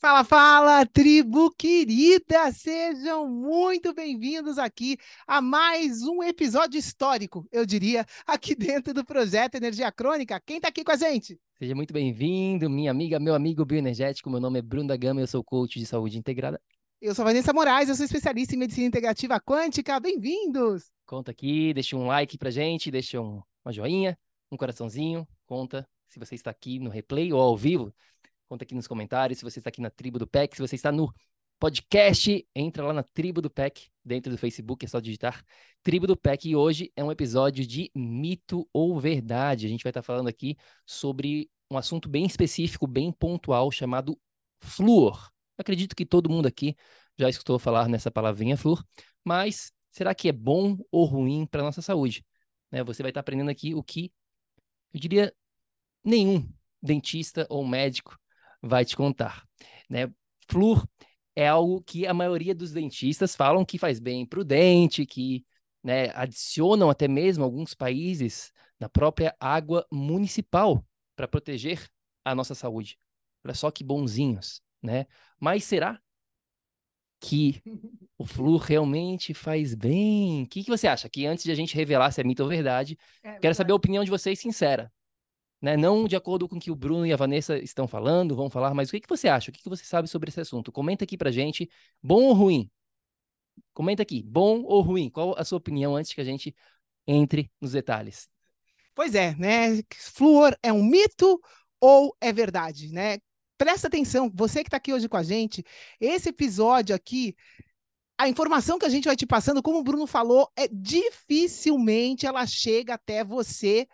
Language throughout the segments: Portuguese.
Fala, fala, tribo querida! Sejam muito bem-vindos aqui a mais um episódio histórico, eu diria, aqui dentro do projeto Energia Crônica. Quem tá aqui com a gente? Seja muito bem-vindo, minha amiga, meu amigo bioenergético. Meu nome é Bruno da Gama, eu sou coach de saúde integrada. Eu sou Vanessa Moraes, eu sou especialista em medicina integrativa quântica. Bem-vindos! Conta aqui, deixa um like pra gente, deixa um, uma joinha, um coraçãozinho. Conta se você está aqui no replay ou ao vivo Conta aqui nos comentários se você está aqui na tribo do PEC, se você está no podcast, entra lá na tribo do PEC, dentro do Facebook, é só digitar tribo do PEC. E hoje é um episódio de mito ou verdade. A gente vai estar falando aqui sobre um assunto bem específico, bem pontual, chamado flúor. Acredito que todo mundo aqui já escutou falar nessa palavrinha flúor, mas será que é bom ou ruim para a nossa saúde? Né? Você vai estar aprendendo aqui o que, eu diria, nenhum dentista ou médico vai te contar. Né? Flúor é algo que a maioria dos dentistas falam que faz bem para o dente, que né, adicionam até mesmo alguns países na própria água municipal para proteger a nossa saúde. Olha só que bonzinhos, né? Mas será que o flúor realmente faz bem? O que, que você acha? Que antes de a gente revelar se é mito ou verdade, é, quero saber a opinião de vocês sincera né? Não de acordo com o que o Bruno e a Vanessa estão falando, vão falar, mas o que, que você acha? O que, que você sabe sobre esse assunto? Comenta aqui pra gente, bom ou ruim? Comenta aqui, bom ou ruim? Qual a sua opinião antes que a gente entre nos detalhes? Pois é, né? Flúor é um mito ou é verdade, né? Presta atenção, você que está aqui hoje com a gente, esse episódio aqui a informação que a gente vai te passando, como o Bruno falou, é dificilmente ela chega até você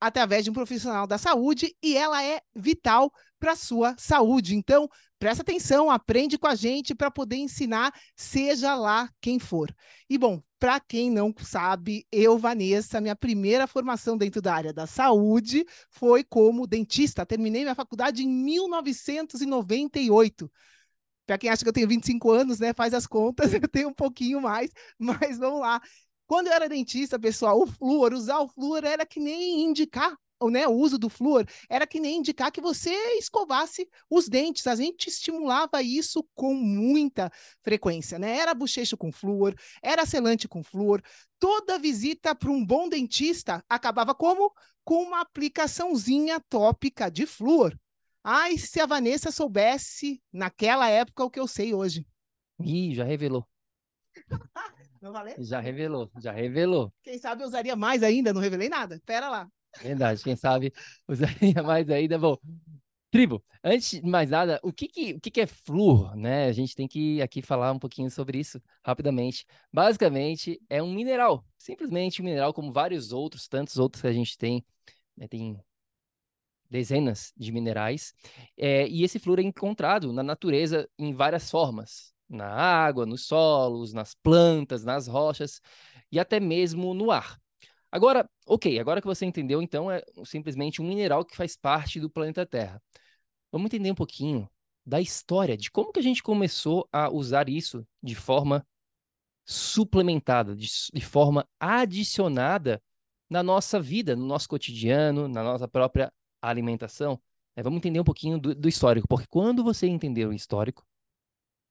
através de um profissional da saúde e ela é vital para a sua saúde. Então, presta atenção, aprende com a gente para poder ensinar, seja lá quem for. E bom, para quem não sabe, eu, Vanessa, minha primeira formação dentro da área da saúde foi como dentista. Terminei minha faculdade em 1998. Para quem acha que eu tenho 25 anos, né, faz as contas, eu tenho um pouquinho mais, mas vamos lá. Quando eu era dentista, pessoal, o flúor, usar o flúor era que nem indicar né, o uso do flúor era que nem indicar que você escovasse os dentes. A gente estimulava isso com muita frequência, né? Era bochecho com flúor, era selante com flúor. Toda visita para um bom dentista acabava como? Com uma aplicaçãozinha tópica de flúor. Ai, se a Vanessa soubesse naquela época o que eu sei hoje. Ih, já revelou. Não valeu? Já revelou, já revelou. Quem sabe eu usaria mais ainda, não revelei nada. Pera lá. Verdade, quem sabe usaria mais ainda. Bom, tribo, antes de mais nada, o que, que, o que, que é flúor, né? A gente tem que aqui falar um pouquinho sobre isso rapidamente. Basicamente, é um mineral, simplesmente um mineral como vários outros, tantos outros que a gente tem, né? tem dezenas de minerais, é, e esse flúor é encontrado na natureza em várias formas, na água, nos solos, nas plantas, nas rochas e até mesmo no ar. Agora, ok, agora que você entendeu, então é simplesmente um mineral que faz parte do planeta Terra. Vamos entender um pouquinho da história, de como que a gente começou a usar isso de forma suplementada, de, de forma adicionada na nossa vida, no nosso cotidiano, na nossa própria alimentação. É, vamos entender um pouquinho do, do histórico, porque quando você entender o histórico,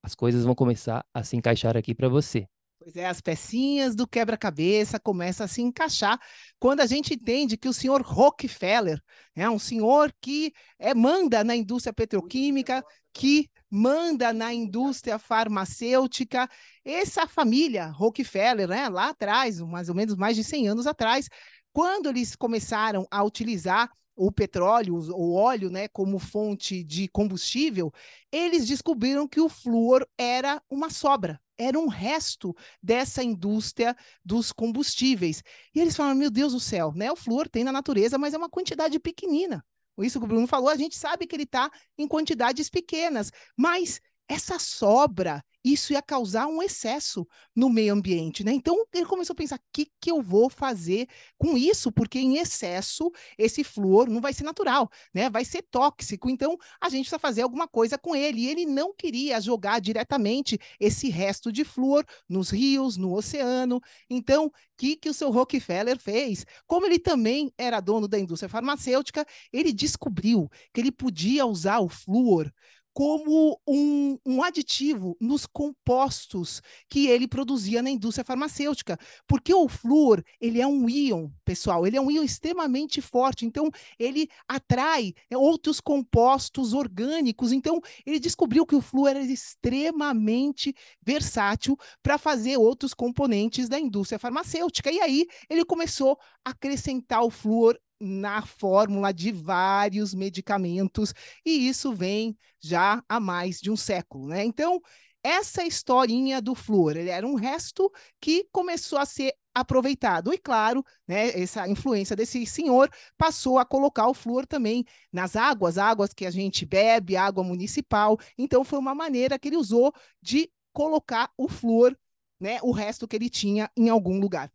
as coisas vão começar a se encaixar aqui para você. Pois é, as pecinhas do quebra-cabeça começam a se encaixar quando a gente entende que o senhor Rockefeller é um senhor que é, manda na indústria petroquímica, que manda na indústria farmacêutica. Essa família Rockefeller, né, lá atrás, mais ou menos mais de 100 anos atrás, quando eles começaram a utilizar o petróleo, o óleo, né, como fonte de combustível, eles descobriram que o flúor era uma sobra, era um resto dessa indústria dos combustíveis. E eles falaram: meu Deus do céu, né? O flúor tem na natureza, mas é uma quantidade pequenina. Isso que o Bruno falou, a gente sabe que ele está em quantidades pequenas, mas essa sobra, isso ia causar um excesso no meio ambiente, né? Então ele começou a pensar: o que, que eu vou fazer com isso? Porque em excesso esse flúor não vai ser natural, né? Vai ser tóxico. Então a gente precisa fazer alguma coisa com ele. E ele não queria jogar diretamente esse resto de flúor nos rios, no oceano. Então, o que, que o seu Rockefeller fez? Como ele também era dono da indústria farmacêutica, ele descobriu que ele podia usar o flúor como um, um, aditivo nos compostos que ele produzia na indústria farmacêutica, porque o flúor ele é um íon, pessoal, ele é um íon extremamente forte, então ele atrai outros compostos orgânicos, então ele descobriu que o flúor era extremamente versátil para fazer outros componentes da indústria farmacêutica, e aí ele começou a acrescentar o flúor na fórmula de vários medicamentos, e isso vem já há mais de um século, né? Então, essa historinha do flúor, ele era um resto que começou a ser aproveitado. E claro, né, essa influência desse senhor passou a colocar o flúor também nas águas, águas que a gente bebe, água municipal. Então foi uma maneira que ele usou de colocar o flúor, né, o resto que ele tinha em algum lugar.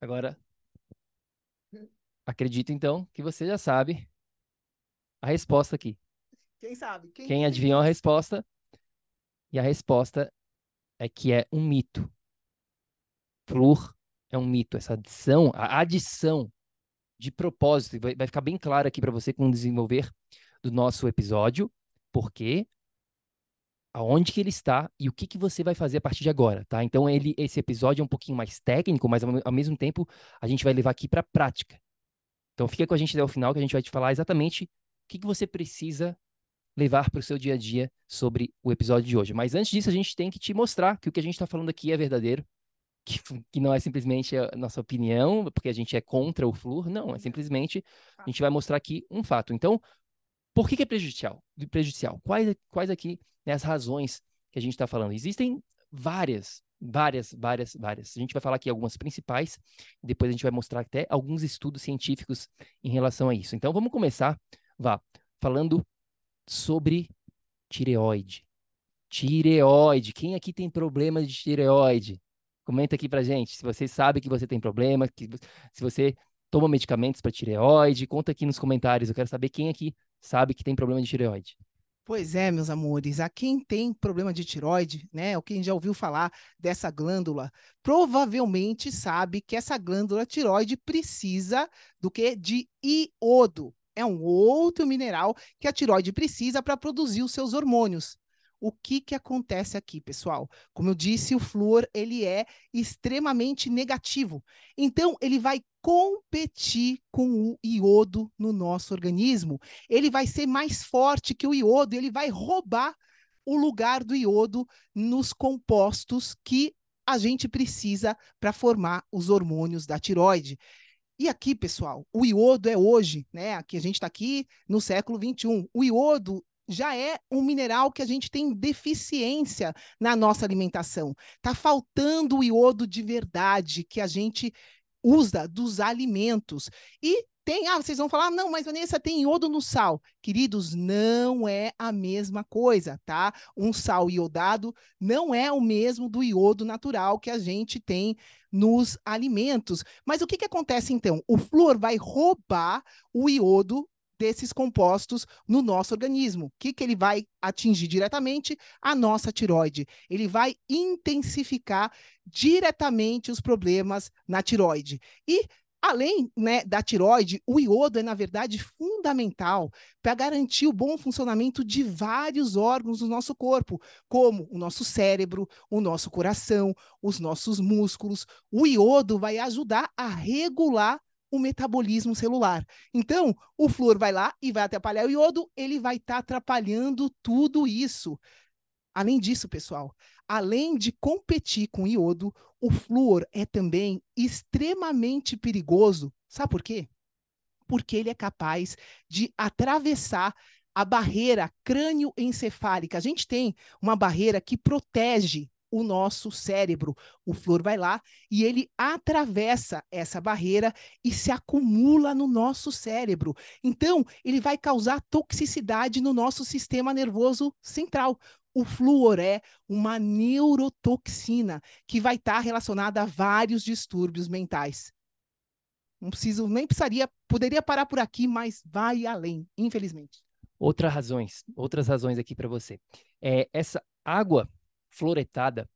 Agora, Acredito, então, que você já sabe a resposta aqui. Quem sabe? Quem, Quem adivinhou a resposta? E a resposta é que é um mito. Flúor é um mito. Essa adição, a adição de propósito, vai, vai ficar bem claro aqui para você com o desenvolver do nosso episódio, porque aonde que ele está e o que, que você vai fazer a partir de agora, tá? Então ele, esse episódio é um pouquinho mais técnico, mas ao, ao mesmo tempo a gente vai levar aqui para a prática. Então fica com a gente até o final que a gente vai te falar exatamente o que, que você precisa levar para o seu dia a dia sobre o episódio de hoje. Mas antes disso, a gente tem que te mostrar que o que a gente está falando aqui é verdadeiro, que, que, não é simplesmente a nossa opinião, porque a gente é contra o flúor, não, é simplesmente a gente vai mostrar aqui um fato. Então, por que, que é prejudicial? prejudicial? Quais, quais aqui né, as razões que a gente está falando? Existem várias Várias, várias, várias. A gente vai falar aqui algumas principais, depois a gente vai mostrar até alguns estudos científicos em relação a isso. Então vamos começar, vá, falando sobre tireoide. Tireoide. Quem aqui tem problema de tireoide? Comenta aqui pra gente se você sabe que você tem problema, que, se você toma medicamentos para tireoide, conta aqui nos comentários. Eu quero saber quem aqui sabe que tem problema de tireoide. Pois é, meus amores, a quem tem problema de tiroide, né, ou quem já ouviu falar dessa glândula, provavelmente sabe que essa glândula tiroide precisa do que? De iodo. É um outro mineral que a tiroide precisa para produzir os seus hormônios. O que, que acontece aqui, pessoal? Como eu disse, o flúor ele é extremamente negativo. Então, ele vai competir com o iodo no nosso organismo. Ele vai ser mais forte que o iodo, ele vai roubar o lugar do iodo nos compostos que a gente precisa para formar os hormônios da tiroide. E aqui, pessoal, o iodo é hoje, né? Aqui a gente está aqui no século 21. O iodo já é um mineral que a gente tem deficiência na nossa alimentação. Está faltando o iodo de verdade que a gente usa dos alimentos. E tem, ah, vocês vão falar, não, mas Vanessa tem iodo no sal. Queridos, não é a mesma coisa, tá? Um sal iodado não é o mesmo do iodo natural que a gente tem nos alimentos. Mas o que, que acontece então? O flúor vai roubar o iodo desses compostos no nosso organismo. O que, que ele vai atingir diretamente? A nossa tiroide. Ele vai intensificar diretamente os problemas na tiroide. E Além né, da tiroide, o iodo é, na verdade, fundamental para garantir o bom funcionamento de vários órgãos do nosso corpo, como o nosso cérebro, o nosso coração, os nossos músculos. O iodo vai ajudar a regular o metabolismo celular. Então, o flúor vai lá e vai atrapalhar o iodo, ele vai estar tá atrapalhando tudo isso. Além disso, pessoal, além de competir com o iodo, o flúor é também extremamente perigoso. Sabe por quê? Porque ele é capaz de atravessar a barreira crânioencefálica. A gente tem uma barreira que protege o nosso cérebro. O flúor vai lá e ele atravessa essa barreira e se acumula no nosso cérebro. Então, ele vai causar toxicidade no nosso sistema nervoso central. O flúor é uma neurotoxina que vai estar relacionada a vários distúrbios mentais. Não preciso, nem precisaria, poderia parar por aqui, mas vai além, infelizmente. Outras razões, outras razões aqui para você. É, essa água fluoretada,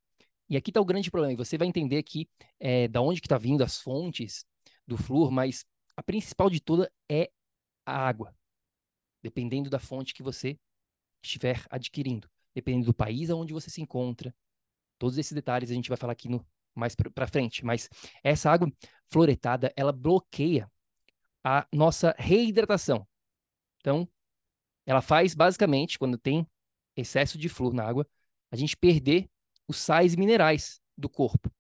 e aqui está o grande problema, e você vai entender aqui é, da onde que está vindo as fontes do flúor, mas a principal de toda é a água, dependendo da fonte que você estiver adquirindo dependendo do país aonde você se encontra. Todos esses detalhes a gente vai falar aqui no mais para frente, mas essa água fluoretada, ela bloqueia a nossa reidratação. Então, ela faz basicamente quando tem excesso de flúor na água, a gente perder os sais minerais do corpo.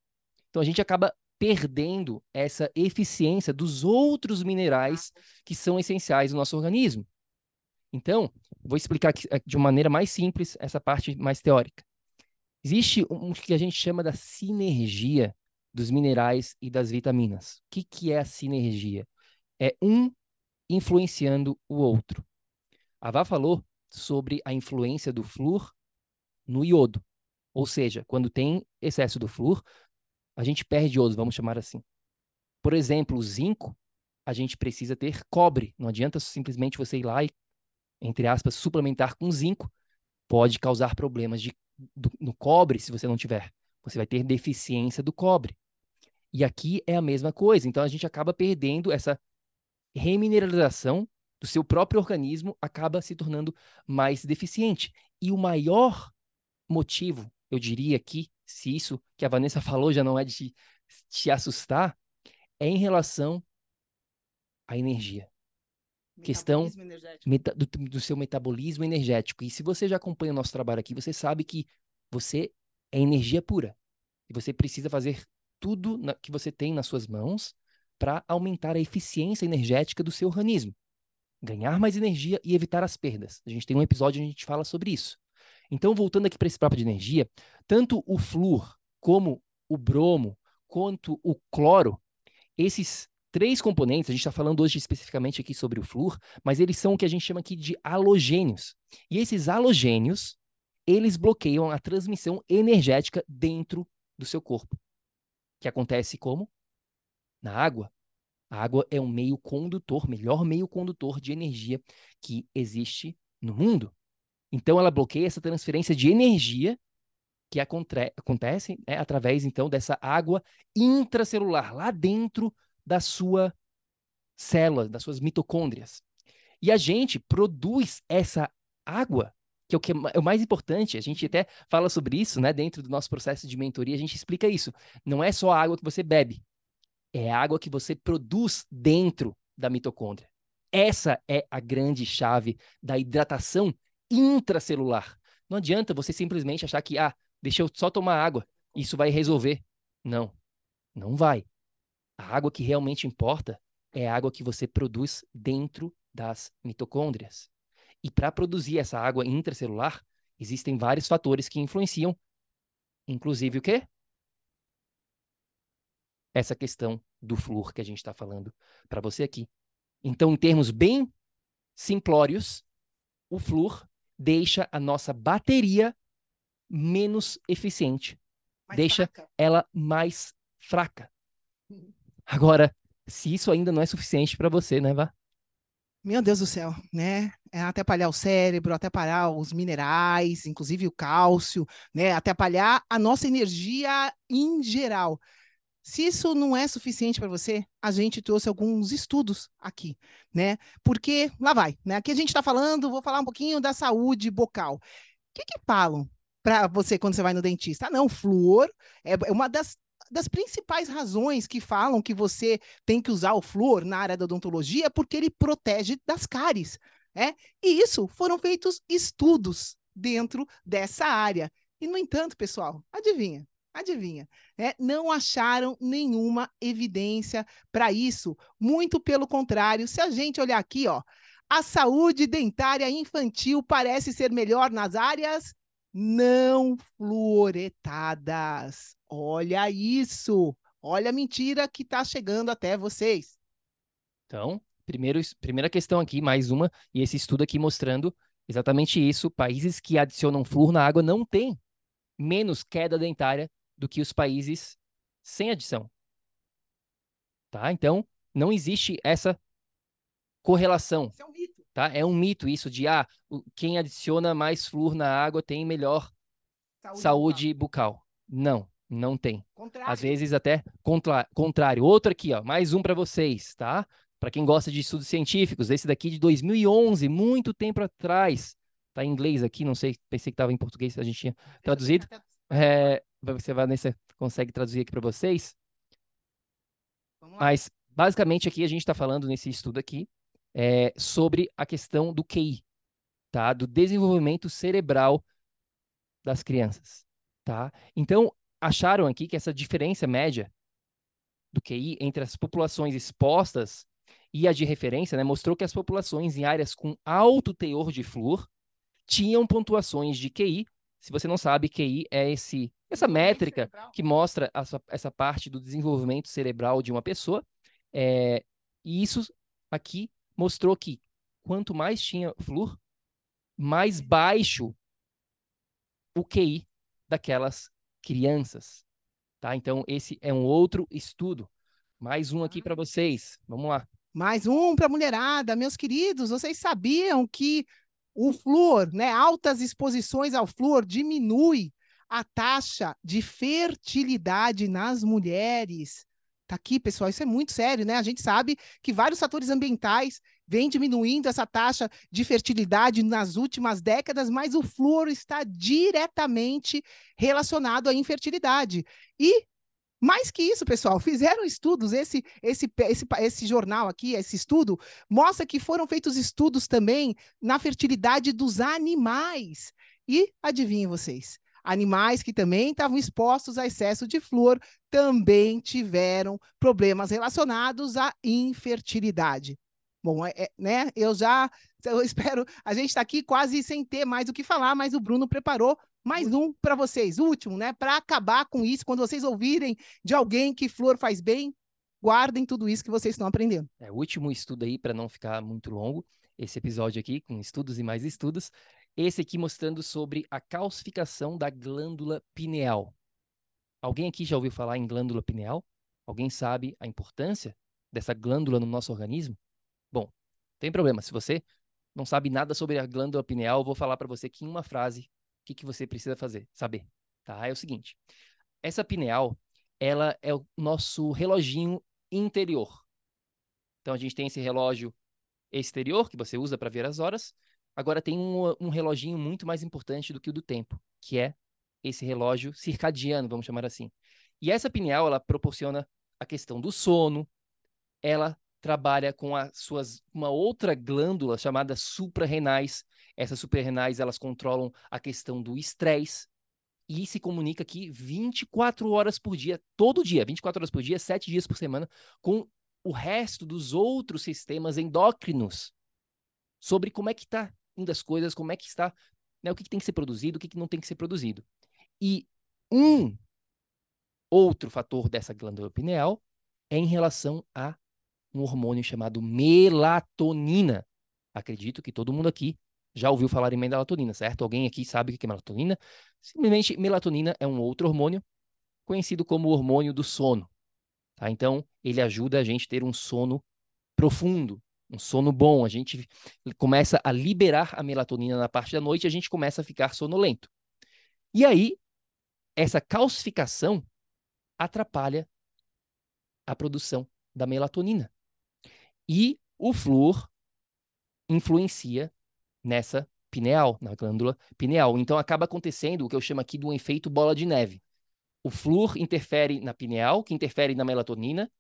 Então a gente acaba perdendo essa eficiência dos outros minerais que são essenciais no nosso organismo. Então, vou explicar aqui, de uma maneira mais simples essa parte mais teórica. Existe um que a gente chama da sinergia dos minerais e das vitaminas. O que, que é a sinergia? É um influenciando o outro. A Vá falou sobre a influência do flúor no iodo. Ou seja, quando tem excesso do flúor, a gente perde iodo, vamos chamar assim. Por exemplo, o zinco, a gente precisa ter cobre. Não adianta simplesmente você ir lá e entre aspas, suplementar com zinco, pode causar problemas de, do, no cobre se você não tiver. Você vai ter deficiência do cobre. E aqui é a mesma coisa. Então a gente acaba perdendo essa remineralização do seu próprio organismo, acaba se tornando mais deficiente. E o maior motivo, eu diria aqui, se isso que a Vanessa falou já não é de te, assustar, é em relação à energia questão meta, do, do, seu metabolismo energético. E se você já acompanha o nosso trabalho aqui, você sabe que você é energia pura. E você precisa fazer tudo na, que você tem nas suas mãos para aumentar a eficiência energética do seu organismo. Ganhar mais energia e evitar as perdas. A gente tem um episódio onde a gente fala sobre isso. Então, voltando aqui para esse papo de energia, tanto o flúor como o bromo, quanto o cloro, esses três componentes, a gente está falando hoje especificamente aqui sobre o flúor, mas eles são o que a gente chama aqui de halogênios. E esses halogênios, eles bloqueiam a transmissão energética dentro do seu corpo. Que acontece como? Na água. A água é um meio condutor, melhor meio condutor de energia que existe no mundo. Então ela bloqueia essa transferência de energia que acontece é, através então dessa água intracelular lá dentro da sua célula, das suas mitocôndrias. E a gente produz essa água, que é o que é o mais importante, a gente até fala sobre isso, né, dentro do nosso processo de mentoria, a gente explica isso. Não é só a água que você bebe, é a água que você produz dentro da mitocôndria. Essa é a grande chave da hidratação intracelular. Não adianta você simplesmente achar que, ah, deixa eu só tomar água, isso vai resolver. Não, não vai. A água que realmente importa é a água que você produz dentro das mitocôndrias. E para produzir essa água intracelular, existem vários fatores que influenciam, inclusive o quê? Essa questão do flúor que a gente está falando para você aqui. Então, em termos bem simplórios, o flúor deixa a nossa bateria menos eficiente, mais deixa fraca. ela mais fraca. Agora, se isso ainda não é suficiente para você, né, Vá? Meu Deus do céu, né? É atrapalhar o cérebro, atrapalhar os minerais, inclusive o cálcio, né? Atrapalhar a nossa energia em geral. Se isso não é suficiente para você, a gente trouxe alguns estudos aqui, né? Porque lá vai, né? Aqui a gente está falando, vou falar um pouquinho da saúde bucal. O que, que falam para você quando você vai no dentista? Ah, não, flúor é, é uma das, das principais razões que falam que você tem que usar o flúor na área da odontologia porque ele protege das cáries, né? E isso foram feitos estudos dentro dessa área. E, no entanto, pessoal, adivinha? Adivinha, né? não acharam nenhuma evidência para isso. Muito pelo contrário, se a gente olhar aqui, ó, a saúde dentária infantil parece ser melhor nas áreas não fluoretadas. Olha isso! Olha a mentira que está chegando até vocês. Então, primeiro, primeira questão aqui, mais uma, e esse estudo aqui mostrando exatamente isso. Países que adicionam flúor na água não têm menos queda dentária do que os países sem adição. Tá? Então, não existe essa correlação. Isso é um mito. Tá? É um mito isso de ah, quem adiciona mais flúor na água tem melhor saúde, saúde bucal. bucal. Não, não tem. Contrário. Às vezes até contra... contrário. Outro aqui, ó, mais um para vocês, tá? Para quem gosta de estudos científicos, esse daqui de 2011, muito tempo atrás. Tá em inglês aqui, não sei, pensei que estava em português, a gente tinha traduzido. É, você, Vanessa, consegue traduzir aqui para vocês? Mas, basicamente, aqui a gente está falando nesse estudo aqui é, sobre a questão do QI, tá? Do desenvolvimento cerebral das crianças, tá? Então, acharam aqui que essa diferença média do QI entre as populações expostas e a de referência, né, mostrou que as populações em áreas com alto teor de flúor tinham pontuações de QI se você não sabe, QI é esse, essa métrica que mostra essa, essa parte do desenvolvimento cerebral de uma pessoa. É, e isso aqui mostrou que quanto mais tinha flúor, mais baixo o QI daquelas crianças. Tá? Então, esse é um outro estudo. Mais um aqui para vocês. Vamos lá. Mais um para a mulherada. Meus queridos, vocês sabiam que o flúor, né, altas exposições ao flúor diminui a taxa de fertilidade nas mulheres. Tá aqui, pessoal, isso é muito sério, né? A gente sabe que vários fatores ambientais vêm diminuindo essa taxa de fertilidade nas últimas décadas, mas o flúor está diretamente relacionado à infertilidade. E mais que isso, pessoal, fizeram estudos. Esse, esse, esse, esse jornal aqui, esse estudo, mostra que foram feitos estudos também na fertilidade dos animais. E adivinhem vocês, animais que também estavam expostos a excesso de flúor também tiveram problemas relacionados à infertilidade. Bom, é, é, né? Eu já eu espero. A gente está aqui quase sem ter mais o que falar, mas o Bruno preparou mais um para vocês, último, né? Para acabar com isso, quando vocês ouvirem de alguém que flor faz bem, guardem tudo isso que vocês estão aprendendo. É o último estudo aí, para não ficar muito longo, esse episódio aqui, com estudos e mais estudos. Esse aqui mostrando sobre a calcificação da glândula pineal. Alguém aqui já ouviu falar em glândula pineal? Alguém sabe a importância dessa glândula no nosso organismo? Bom, tem problema. Se você não sabe nada sobre a glândula pineal, eu vou falar para você que em uma frase o que, que você precisa fazer, saber, tá? É o seguinte, essa pineal, ela é o nosso reloginho interior. Então, a gente tem esse relógio exterior, que você usa para ver as horas. Agora, tem um, um reloginho muito mais importante do que o do tempo, que é esse relógio circadiano, vamos chamar assim. E essa pineal, ela proporciona a questão do sono, ela trabalha com as suas uma outra glândula chamada suprarrenais. Essas suprarrenais elas controlam a questão do estresse e se comunica aqui 24 horas por dia, todo dia, 24 horas por dia, 7 dias por semana, com o resto dos outros sistemas endócrinos sobre como é que está indo as coisas, como é que está, né, o que, que tem que ser produzido, o que, que não tem que ser produzido. E um outro fator dessa glândula pineal é em relação a um hormônio chamado melatonina. Acredito que todo mundo aqui já ouviu falar em melatonina, certo? Alguém aqui sabe o que é melatonina? Simplesmente, melatonina é um outro hormônio conhecido como hormônio do sono. Tá? Então, ele ajuda a gente a ter um sono profundo, um sono bom. A gente começa a liberar a melatonina na parte da noite e a gente começa a ficar sonolento. E aí, essa calcificação atrapalha a produção da melatonina. E o flúor influencia nessa pineal, na glândula pineal. Então acaba acontecendo o que eu chamo aqui de um efeito bola de neve. O flúor interfere na pineal, que interfere na melatonina,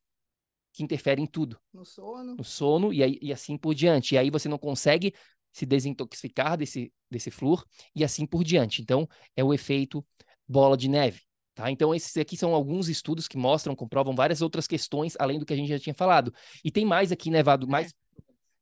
que interfere em tudo. No sono. No sono e, aí, e assim por diante. E aí você não consegue se desintoxicar desse, desse flúor e assim por diante. Então, é o efeito bola de neve. Tá? Então, esses aqui são alguns estudos que mostram, comprovam várias outras questões, além do que a gente já tinha falado. E tem mais aqui, Nevado, né, mais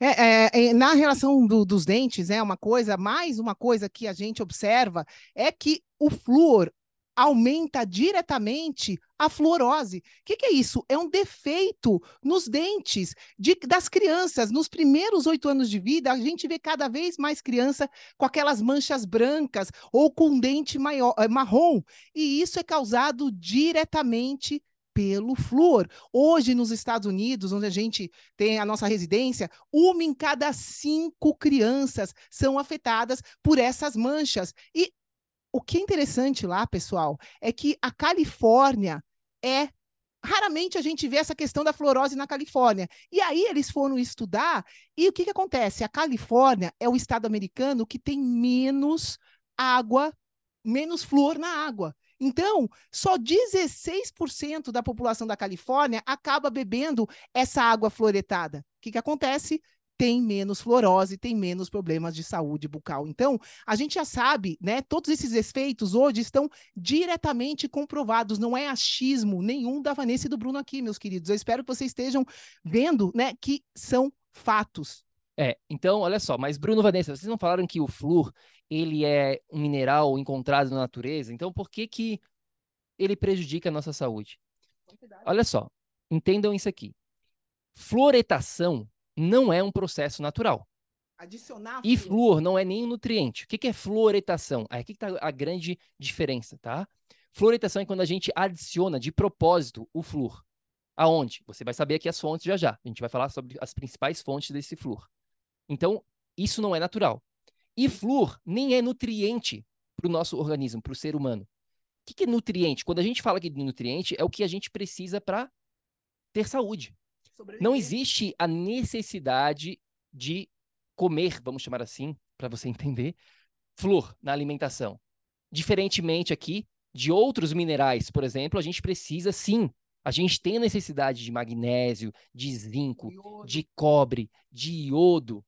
é, é, é, na relação do, dos dentes, é uma coisa, mais uma coisa que a gente observa é que o flúor aumenta diretamente a fluorose. O que, que, é isso? É um defeito nos dentes de, das crianças. Nos primeiros oito anos de vida, a gente vê cada vez mais criança com aquelas manchas brancas ou com dente maior, é, marrom. E isso é causado diretamente pelo flúor. Hoje, nos Estados Unidos, onde a gente tem a nossa residência, uma em cada cinco crianças são afetadas por essas manchas. E o que é interessante lá, pessoal, é que a Califórnia é raramente a gente vê essa questão da fluorose na Califórnia. E aí eles foram estudar, e o que, que acontece? A Califórnia é o estado americano que tem menos água, menos flúor na água. Então, só 16% da população da Califórnia acaba bebendo essa água fluoretada. O que, que acontece? Tem menos fluorose, tem menos problemas de saúde bucal. Então, a gente já sabe, né? Todos esses efeitos hoje estão diretamente comprovados, não é achismo nenhum da Vanessa e do Bruno aqui, meus queridos. Eu espero que vocês estejam vendo, né, que são fatos. É, então, olha só, mas Bruno Vanessa, vocês não falaram que o flúor, ele é um mineral encontrado na natureza, então por que que ele prejudica a nossa saúde? Olha só, entendam isso aqui. Fluoretação não é um processo natural. Adicionar e flúor não é nem um nutriente. O que é fluoretação? Aqui está a grande diferença, tá? Fluoretação é quando a gente adiciona de propósito o flúor. Aonde? Você vai saber aqui as fontes já já. A gente vai falar sobre as principais fontes desse flúor. Então, isso não é natural. E flúor nem é nutriente para o nosso organismo, para o ser humano. O que é nutriente? Quando a gente fala aqui de nutriente, é o que a gente precisa para ter saúde. Não existe a necessidade de comer, vamos chamar assim, para você entender, flúor na alimentação. Diferentemente aqui de outros minerais, por exemplo, a gente precisa sim, a gente tem a necessidade de magnésio, de zinco, iodo. de cobre, de iodo,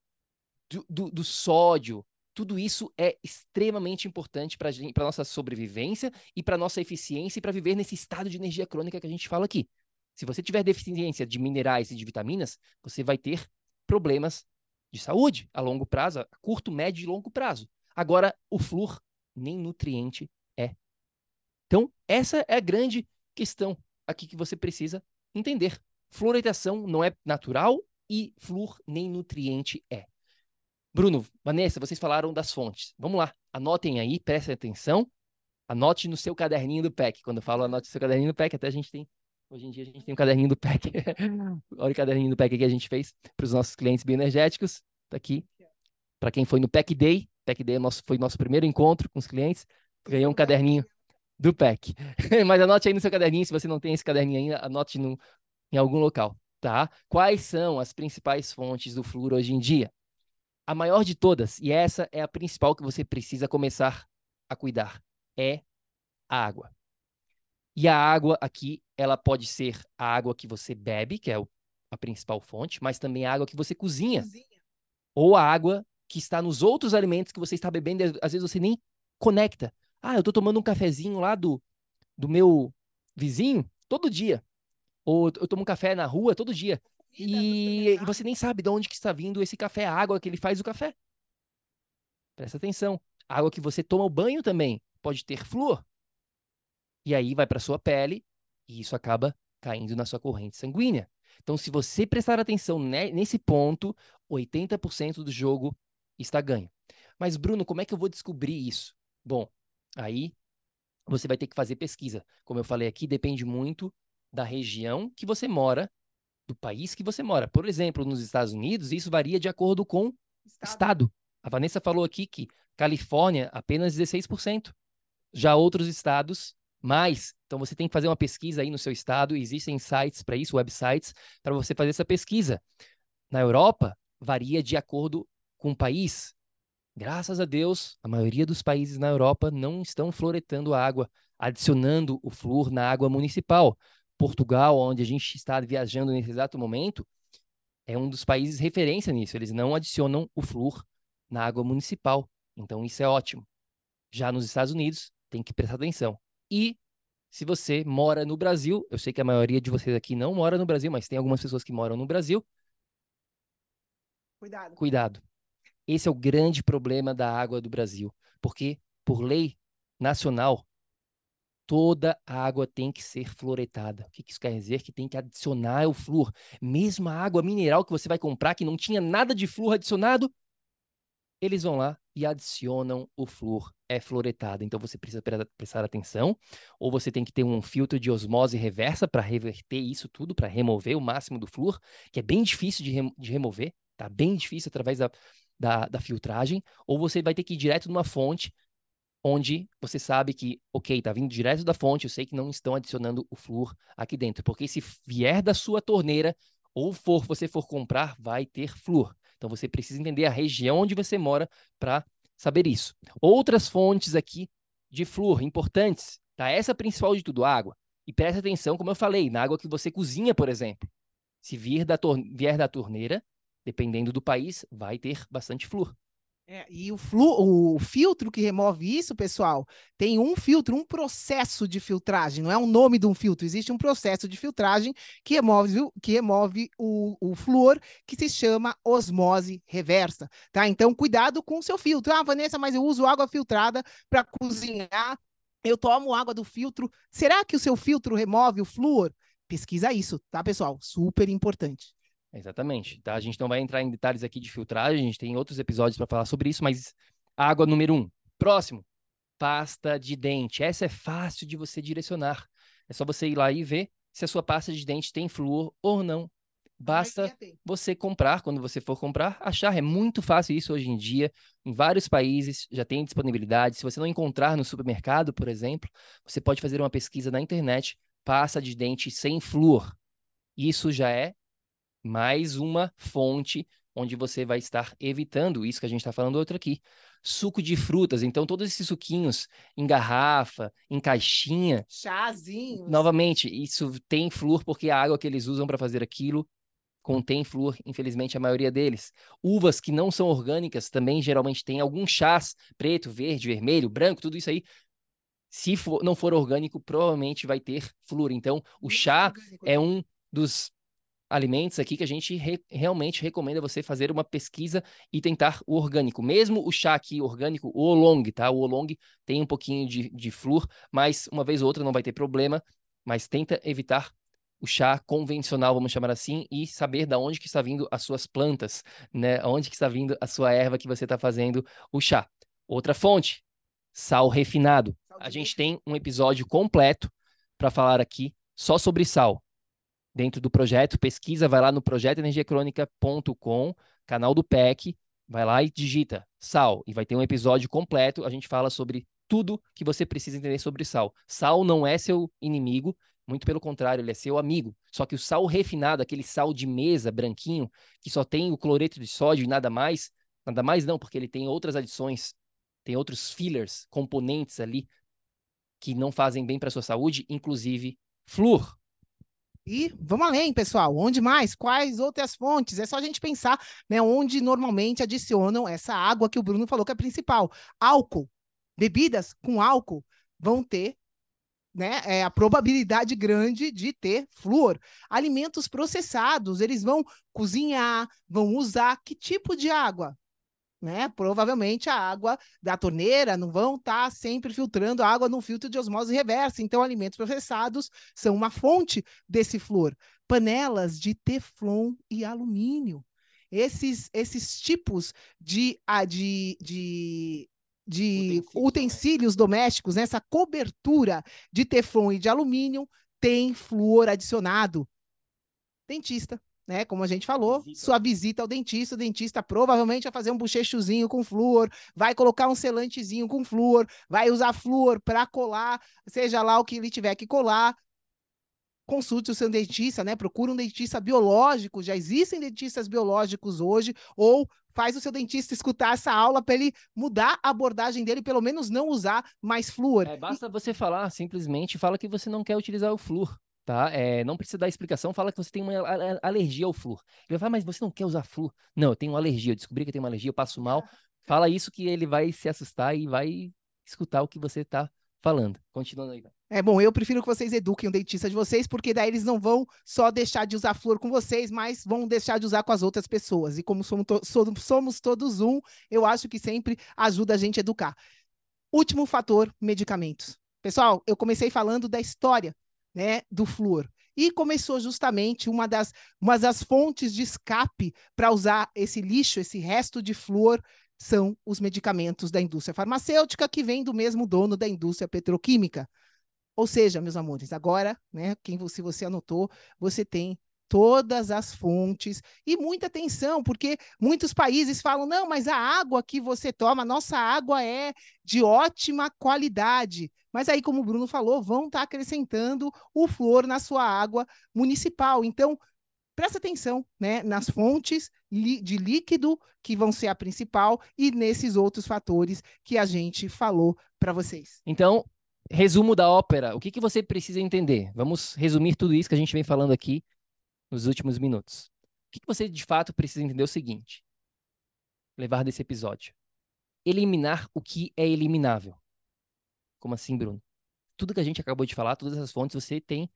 do, do, do sódio. Tudo isso é extremamente importante para a nossa sobrevivência e para nossa eficiência e para viver nesse estado de energia crônica que a gente fala aqui. Se você tiver deficiência de minerais e de vitaminas, você vai ter problemas de saúde a longo prazo, a curto, médio e longo prazo. Agora, o flúor nem nutriente é. Então, essa é a grande questão aqui que você precisa entender. Fluoretação não é natural e flúor nem nutriente é. Bruno, Vanessa, vocês falaram das fontes. Vamos lá, anotem aí, prestem atenção. Anote no seu caderninho do PEC. Quando eu falo anote no seu caderninho do PEC, até a gente tem Hoje em dia a gente tem um caderninho do PEC. Olha o caderninho do PEC que a gente fez para os nossos clientes bioenergéticos. Está aqui. Para quem foi no PEC Day, PEC Day é foi nosso primeiro encontro com os clientes, ganhou um caderninho do PEC. Mas anote aí no seu caderninho, se você não tem esse caderninho ainda, anote no, em algum local, tá? Quais são as principais fontes do flúor hoje em dia? A maior de todas, e essa é a principal que você precisa começar a cuidar, é a água. E a água aqui, ela pode ser a água que você bebe, que é a principal fonte, mas também a água que você cozinha. cozinha. Ou a água que está nos outros alimentos que você está bebendo, e às vezes você nem conecta. Ah, eu estou tomando um cafezinho lá do, do meu vizinho todo dia. Ou eu tomo um café na rua todo dia. E, e você nem sabe de onde que está vindo esse café, a água que ele faz o café. Presta atenção. A água que você toma o banho também pode ter flúor. E aí vai para sua pele e isso acaba caindo na sua corrente sanguínea. Então, se você prestar atenção nesse ponto, 80% do jogo está ganho. Mas, Bruno, como é que eu vou descobrir isso? Bom, aí você vai ter que fazer pesquisa. Como eu falei aqui, depende muito da região que você mora, do país que você mora. Por exemplo, nos Estados Unidos, isso varia de acordo com estado. estado. A Vanessa falou aqui que Califórnia, apenas 16%. Já outros estados, Mas, então você tem que fazer uma pesquisa aí no seu estado, existem sites para isso, websites, para você fazer essa pesquisa. Na Europa, varia de acordo com o país. Graças a Deus, a maioria dos países na Europa não estão floretando a água, adicionando o flúor na água municipal. Portugal, onde a gente está viajando nesse exato momento, é um dos países referência nisso. Eles não adicionam o flúor na água municipal. Então, isso é ótimo. Já nos Estados Unidos, tem que prestar atenção. E se você mora no Brasil, eu sei que a maioria de vocês aqui não mora no Brasil, mas tem algumas pessoas que moram no Brasil. Cuidado. Cuidado. Esse é o grande problema da água do Brasil, porque por lei nacional toda a água tem que ser fluoretada. O que isso quer dizer? Que tem que adicionar o flúor. Mesmo a água mineral que você vai comprar, que não tinha nada de flúor adicionado, eles vão lá e adicionam o flúor, é fluoretado. Então você precisa prestar atenção, ou você tem que ter um filtro de osmose reversa para reverter isso tudo, para remover o máximo do flúor, que é bem difícil de, de remover, tá bem difícil através da, da, da filtragem, ou você vai ter que ir direto numa fonte onde você sabe que, ok, tá vindo direto da fonte, eu sei que não estão adicionando o flúor aqui dentro, porque se vier da sua torneira ou for você for comprar, vai ter flúor. Então você precisa entender a região onde você mora para saber isso. Outras fontes aqui de flúor importantes, tá? Essa principal de tudo, água. E preste atenção, como eu falei, na água que você cozinha, por exemplo. Se vier da, vier da torneira, dependendo do país, vai ter bastante flúor. É, e o, flu, o filtro que remove isso, pessoal, tem um filtro, um processo de filtragem, não é o nome de um filtro, existe um processo de filtragem que remove, que remove o, o flúor, que se chama osmose reversa, tá? Então, cuidado com o seu filtro. Ah, Vanessa, mas eu uso água filtrada para cozinhar, eu tomo água do filtro. Será que o seu filtro remove o flúor? Pesquisa isso, tá, pessoal? Super importante. Exatamente. Tá? A gente não vai entrar em detalhes aqui de filtragem, a gente tem outros episódios para falar sobre isso, mas água número um. Próximo, pasta de dente. Essa é fácil de você direcionar. É só você ir lá e ver se a sua pasta de dente tem flúor ou não. Basta você comprar, quando você for comprar, achar. É muito fácil isso hoje em dia. Em vários países já tem disponibilidade. Se você não encontrar no supermercado, por exemplo, você pode fazer uma pesquisa na internet, pasta de dente sem flúor. Isso já é mais uma fonte onde você vai estar evitando isso que a gente está falando outro aqui. Suco de frutas, então todos esses suquinhos em garrafa, em caixinha. Chazinho. Novamente, isso tem flúor porque a água que eles usam para fazer aquilo contém flúor, infelizmente a maioria deles. Uvas que não são orgânicas também geralmente tem alguns chás preto, verde, vermelho, branco, tudo isso aí. Se for, não for orgânico, provavelmente vai ter flúor. Então, o chá é um dos alimentos aqui que a gente re realmente recomenda você fazer uma pesquisa e tentar o orgânico. Mesmo o chá aqui orgânico, o oolong, tá? O oolong tem um pouquinho de, de flúor, mas uma vez ou outra não vai ter problema, mas tenta evitar o chá convencional, vamos chamar assim, e saber da onde que está vindo as suas plantas, né? Onde que está vindo a sua erva que você está fazendo o chá. Outra fonte, sal refinado. A gente tem um episódio completo para falar aqui só sobre sal dentro do projeto, pesquisa, vai lá no projetoenergiacrônica.com, canal do PEC, vai lá e digita sal, e vai ter um episódio completo, a gente fala sobre tudo que você precisa entender sobre sal. Sal não é seu inimigo, muito pelo contrário, ele é seu amigo. Só que o sal refinado, aquele sal de mesa branquinho, que só tem o cloreto de sódio e nada mais, nada mais não, porque ele tem outras adições, tem outros fillers, componentes ali que não fazem bem para sua saúde, inclusive flúor. E vamos além, pessoal. Onde mais? Quais outras fontes? É só a gente pensar, né, onde normalmente adicionam essa água que o Bruno falou que é principal. Álcool. Bebidas com álcool vão ter né, é a probabilidade grande de ter flúor. Alimentos processados, eles vão cozinhar, vão usar que tipo de água? Né? Provavelmente a água da torneira não vão estar tá sempre filtrando a água no filtro de osmose reversa. Então, alimentos processados são uma fonte desse flúor. Panelas de teflon e alumínio. Esses, esses tipos de, de, de de utensílios, utensílios domésticos, né? essa cobertura de teflon e de alumínio tem flúor adicionado. Dentista, né? Como a gente falou, visita. sua visita ao dentista, o dentista provavelmente vai fazer um bochechozinho com flúor, vai colocar um selantezinho com flúor, vai usar flúor para colar, seja lá o que ele tiver que colar. Consulte o seu dentista, né? Procure um dentista biológico, já existem dentistas biológicos hoje, ou faz o seu dentista escutar essa aula para ele mudar a abordagem dele, pelo menos não usar mais flúor. É, basta você falar, simplesmente fala que você não quer utilizar o flúor tá? É, não precisa dar explicação, fala que você tem uma alergia ao flúor. Ele vai falar, mas você não quer usar flúor? Não, eu tenho uma alergia, eu descobri que eu tenho uma alergia, eu passo mal. Fala isso que ele vai se assustar e vai escutar o que você está falando. Continuando aí. É bom, eu prefiro que vocês eduquem o dentista de vocês, porque daí eles não vão só deixar de usar flúor com vocês, mas vão deixar de usar com as outras pessoas. E como somos, to somos todos um, eu acho que sempre ajuda a gente a educar. Último fator, medicamentos. Pessoal, eu comecei falando da história né, do flúor. E começou justamente uma das, uma das fontes de escape para usar esse lixo, esse resto de flúor, são os medicamentos da indústria farmacêutica, que vem do mesmo dono da indústria petroquímica. Ou seja, meus amores, agora, né, quem, se você anotou, você tem todas as fontes e muita atenção, porque muitos países falam: não, mas a água que você toma, nossa água é de ótima qualidade. Mas aí, como o Bruno falou, vão estar tá acrescentando o flor na sua água municipal. Então, presta atenção né, nas fontes de líquido, que vão ser a principal, e nesses outros fatores que a gente falou para vocês. Então, resumo da ópera. O que, que você precisa entender? Vamos resumir tudo isso que a gente vem falando aqui nos últimos minutos. O que você de fato precisa entender é o seguinte: levar desse episódio. Eliminar o que é eliminável. Como assim, Bruno? Tudo que a gente acabou de falar, todas essas fontes, você tem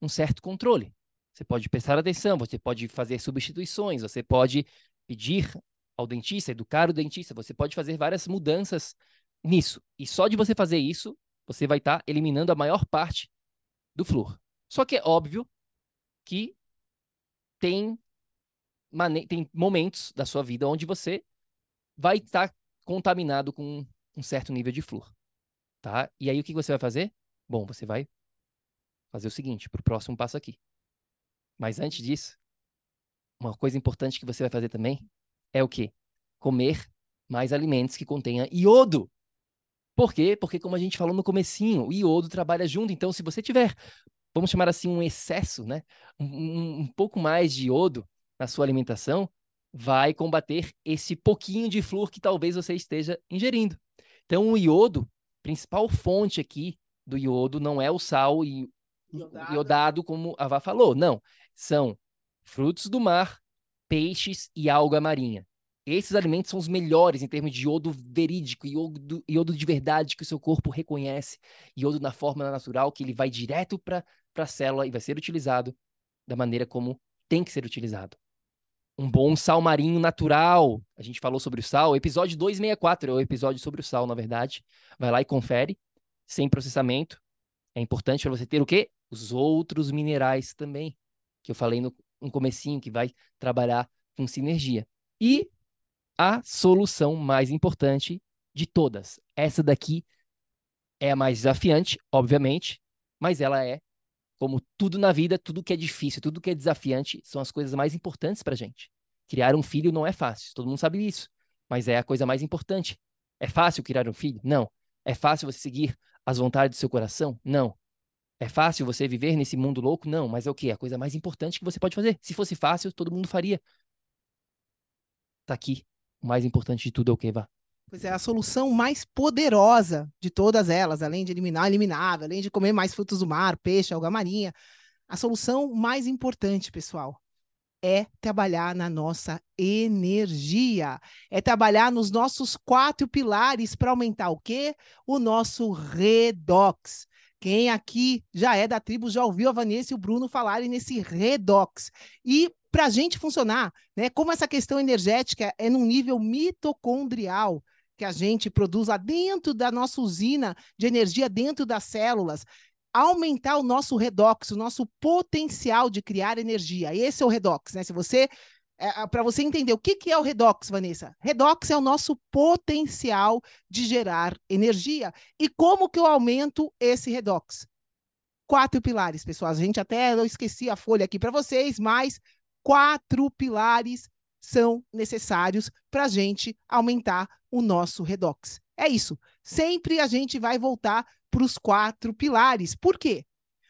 um certo controle. Você pode prestar atenção, você pode fazer substituições, você pode pedir ao dentista, educar o dentista, você pode fazer várias mudanças nisso. E só de você fazer isso, você vai estar tá eliminando a maior parte do flúor. Só que é óbvio que tem, tem momentos da sua vida onde você vai estar contaminado com um certo nível de flúor, tá? E aí o que você vai fazer? Bom, você vai fazer o seguinte, para o próximo passo aqui. Mas antes disso, uma coisa importante que você vai fazer também é o quê? Comer mais alimentos que contenham iodo. Por quê? Porque como a gente falou no comecinho, o iodo trabalha junto. Então, se você tiver vamos chamar assim, um excesso, né? Um, um, pouco mais de iodo na sua alimentação, vai combater esse pouquinho de flúor que talvez você esteja ingerindo. Então, o iodo, principal fonte aqui do iodo, não é o sal e iodado, iodado como a Vá falou, não. São frutos do mar, peixes e alga marinha. Esses alimentos são os melhores em termos de iodo verídico, iodo, iodo de verdade que o seu corpo reconhece, iodo na forma natural, que ele vai direto para a célula e vai ser utilizado da maneira como tem que ser utilizado. Um bom sal marinho natural. A gente falou sobre o sal. Episódio 264 é o episódio sobre o sal, na verdade. Vai lá e confere. Sem processamento. É importante para você ter o quê? Os outros minerais também. Que eu falei no, no comecinho, que vai trabalhar com sinergia. E a solução mais importante de todas. Essa daqui é a mais desafiante, obviamente, mas ela é, como tudo na vida, tudo que é difícil, tudo que é desafiante, são as coisas mais importantes para gente. Criar um filho não é fácil, todo mundo sabe isso, mas é a coisa mais importante. É fácil criar um filho? Não. É fácil você seguir as vontades do seu coração? Não. É fácil você viver nesse mundo louco? Não, mas é o que? A coisa mais importante que você pode fazer. Se fosse fácil, todo mundo faria. Tá aqui o mais importante de tudo é o que, Vá? Pois é, a solução mais poderosa de todas elas, além de eliminar eliminável, além de comer mais frutos do mar, peixe, alga marinha, a solução mais importante, pessoal, é trabalhar na nossa energia, é trabalhar nos nossos quatro pilares para aumentar o quê? O nosso redox. Quem aqui já é da tribo já ouviu a Vanessa e o Bruno falarem nesse redox. E para a gente funcionar, né? Como essa questão energética é num nível mitocondrial que a gente produz lá dentro da nossa usina de energia dentro das células, aumentar o nosso redox, o nosso potencial de criar energia. Esse é o redox, né? Se você é, é para você entender o que, que é o redox, Vanessa. Redox é o nosso potencial de gerar energia. E como que eu aumento esse redox? Quatro pilares, pessoal. A gente até eu esqueci a folha aqui para vocês, mas quatro pilares são necessários para a gente aumentar o nosso redox. É isso. Sempre a gente vai voltar para os quatro pilares. Por quê?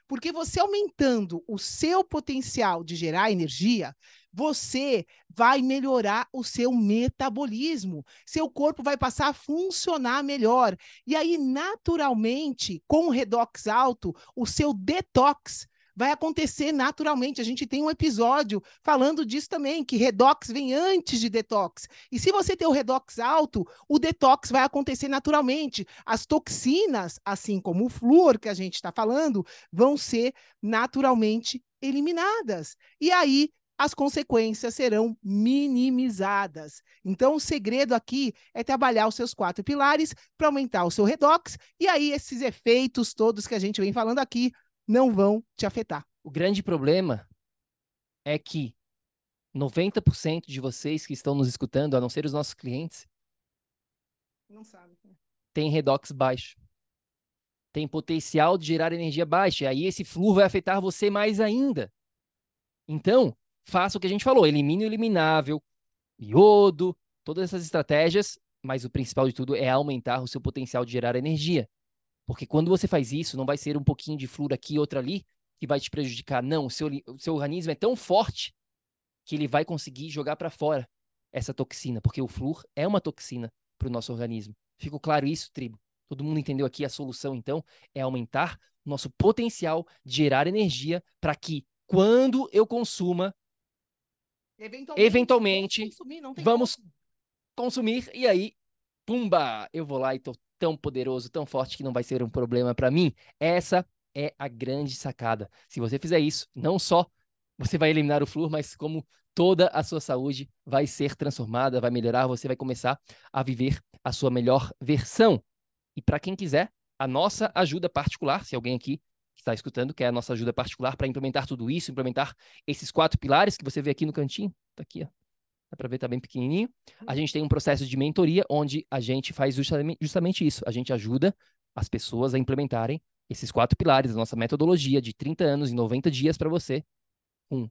Porque você aumentando o seu potencial de gerar energia, você vai melhorar o seu metabolismo. Seu corpo vai passar a funcionar melhor. E aí, naturalmente, com o redox alto, o seu detox vai acontecer naturalmente. A gente tem um episódio falando disso também, que redox vem antes de detox. E se você tem o redox alto, o detox vai acontecer naturalmente. As toxinas, assim como o flúor que a gente está falando, vão ser naturalmente eliminadas. E aí as consequências serão minimizadas. Então, o segredo aqui é trabalhar os seus quatro pilares para aumentar o seu redox, e aí esses efeitos todos que a gente vem falando aqui não vão te afetar. O grande problema é que 90% de vocês que estão nos escutando, a não ser os nossos clientes, não sabe. Né? Tem redox baixo. Tem potencial de gerar energia baixa. E aí esse flúor vai afetar você mais ainda. Então, faça o que a gente falou: elimine o eliminável, iodo, todas essas estratégias, mas o principal de tudo é aumentar o seu potencial de gerar energia. Porque quando você faz isso, não vai ser um pouquinho de flúor aqui e outro ali que vai te prejudicar. Não, o seu, o seu organismo é tão forte que ele vai conseguir jogar para fora essa toxina, porque o flúor é uma toxina para o nosso organismo. Ficou claro isso, tribo? Todo mundo entendeu aqui a solução, então, é aumentar o nosso potencial de gerar energia para que, quando eu consuma, eventualmente, eventualmente consumir, vamos como. consumir e aí, pumba, eu vou lá e tô tão poderoso, tão forte que não vai ser um problema para mim. Essa é a grande sacada. Se você fizer isso, não só você vai eliminar o flúor, mas como toda a sua saúde vai ser transformada, vai melhorar, você vai começar a viver a sua melhor versão. E para quem quiser, a nossa ajuda particular, se alguém aqui está escutando quer a nossa ajuda particular para implementar tudo isso, implementar esses quatro pilares que você vê aqui no cantinho, tá aqui, ó. Dá para ver, tá bem pequenininho. A gente tem um processo de mentoria onde a gente faz justamente, justamente isso. A gente ajuda as pessoas a implementarem esses quatro pilares da nossa metodologia de 30 anos e 90 dias para você. Um,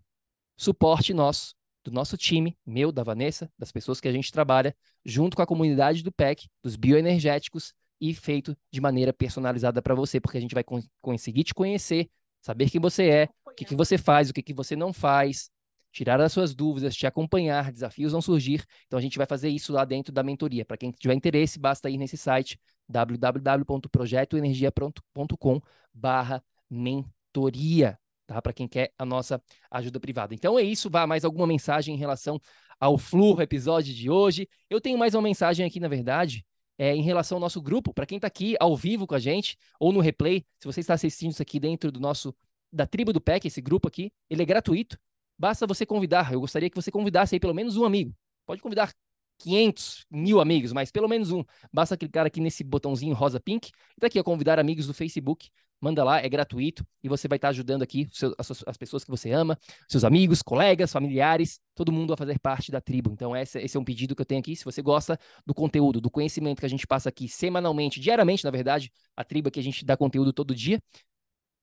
suporte nosso, do nosso time, meu, da Vanessa, das pessoas que a gente trabalha, junto com a comunidade do PEC, dos bioenergéticos, e feito de maneira personalizada para você, porque a gente vai conseguir te conhecer, saber quem você é, o que, que você faz, o que, que você não faz, tirar as suas dúvidas, te acompanhar, desafios vão surgir. Então a gente vai fazer isso lá dentro da mentoria. Para quem tiver interesse, basta ir nesse site www.projetoenergia.com.br/mentoria, tá? Para quem quer a nossa ajuda privada. Então é isso, vá mais alguma mensagem em relação ao Fluxo episódio de hoje. Eu tenho mais uma mensagem aqui, na verdade, é, em relação ao nosso grupo, para quem está aqui ao vivo com a gente ou no replay, se você está assistindo isso aqui dentro do nosso da tribo do PEC, esse grupo aqui, ele é gratuito. Basta você convidar. Eu gostaria que você convidasse aí pelo menos um amigo. Pode convidar 500 mil amigos, mas pelo menos um. Basta clicar aqui nesse botãozinho rosa pink. E tá aqui, ó, convidar amigos do Facebook. Manda lá, é gratuito. E você vai estar ajudando aqui as, as, pessoas que você ama, seus amigos, colegas, familiares, todo mundo a fazer parte da tribo. Então, esse é um pedido que eu tenho aqui. Se você gosta do conteúdo, do conhecimento que a gente passa aqui semanalmente, diariamente, na verdade, a tribo que a gente dá conteúdo todo dia,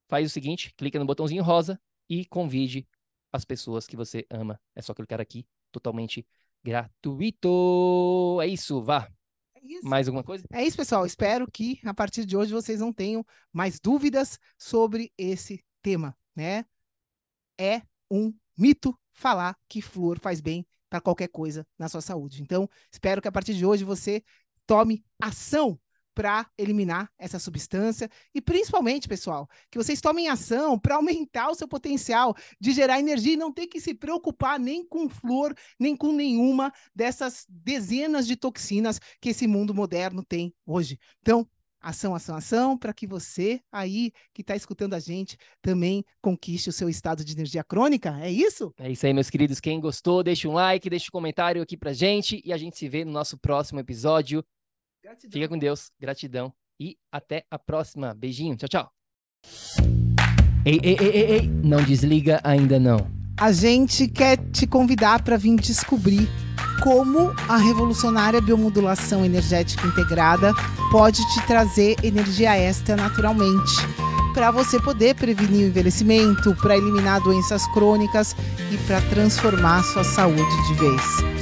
faz o seguinte: clica no botãozinho rosa e convide as pessoas que você ama. É só clicar aqui, totalmente gratuito. É isso, vá. É isso. Mais alguma coisa? É isso, pessoal. Espero que a partir de hoje vocês não tenham mais dúvidas sobre esse tema, né? É um mito falar que flúor faz bem para qualquer coisa na sua saúde. Então, espero que a partir de hoje você tome ação para eliminar essa substância e principalmente, pessoal, que vocês tomem ação para aumentar o seu potencial de gerar energia e não ter que se preocupar nem com flor, nem com nenhuma dessas dezenas de toxinas que esse mundo moderno tem hoje. Então, ação, ação, ação, para que você aí que está escutando a gente também conquiste o seu estado de energia crônica. É isso? É isso aí, meus queridos. Quem gostou, deixa um like, deixa um comentário aqui pra gente e a gente se vê no nosso próximo episódio. Gratidão. Fica com Deus, gratidão e até a próxima. Beijinho, tchau, tchau. Ei, ei, ei, ei, ei, não desliga ainda não. A gente quer te convidar para vir descobrir como a revolucionária biomodulação energética integrada pode te trazer energia extra naturalmente para você poder prevenir o envelhecimento, para eliminar doenças crônicas e para transformar sua saúde de vez.